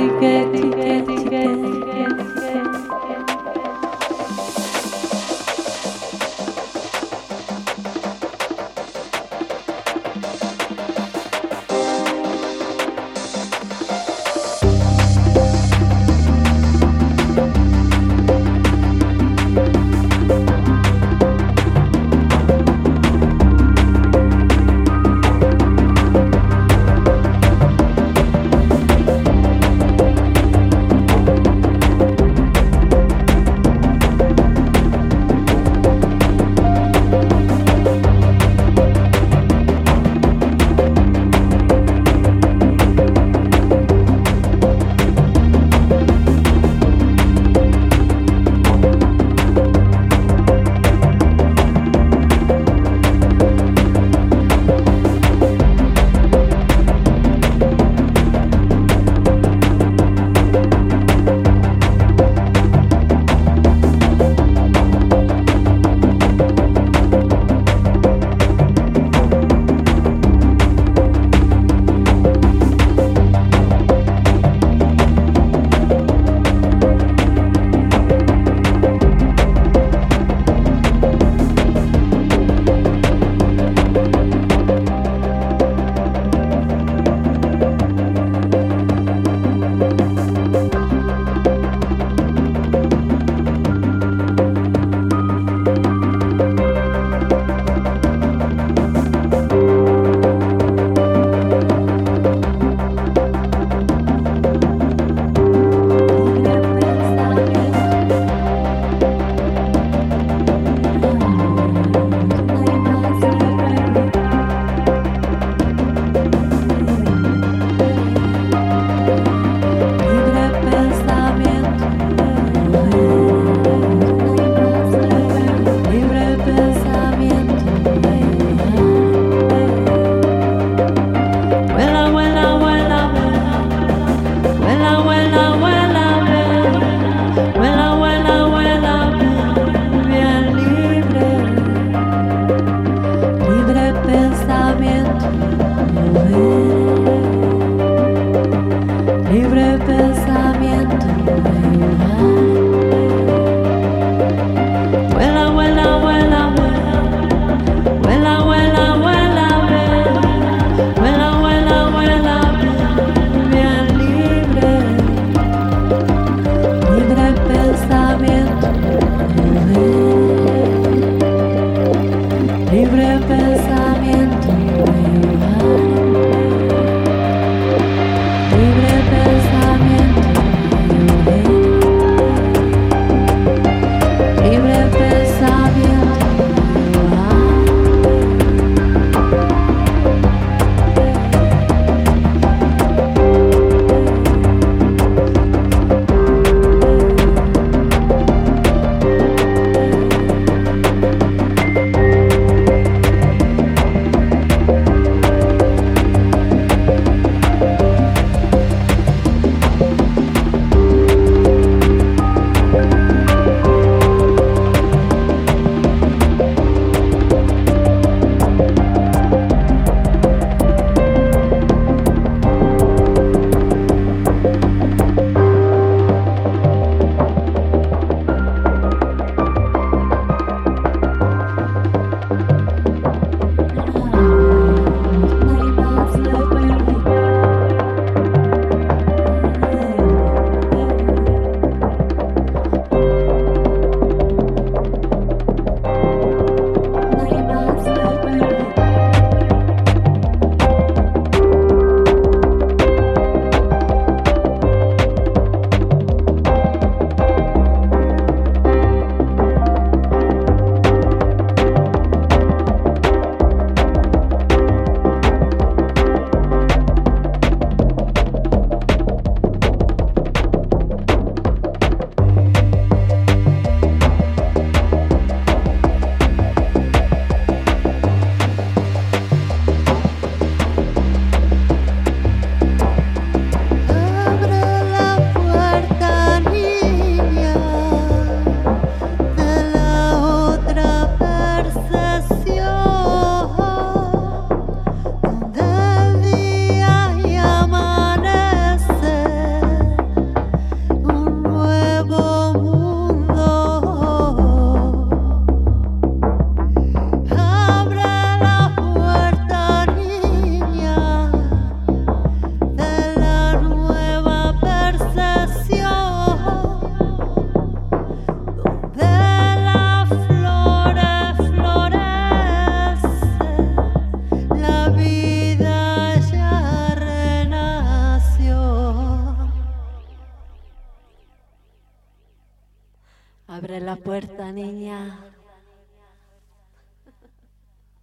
Get, get, get. Abre la puerta, niña.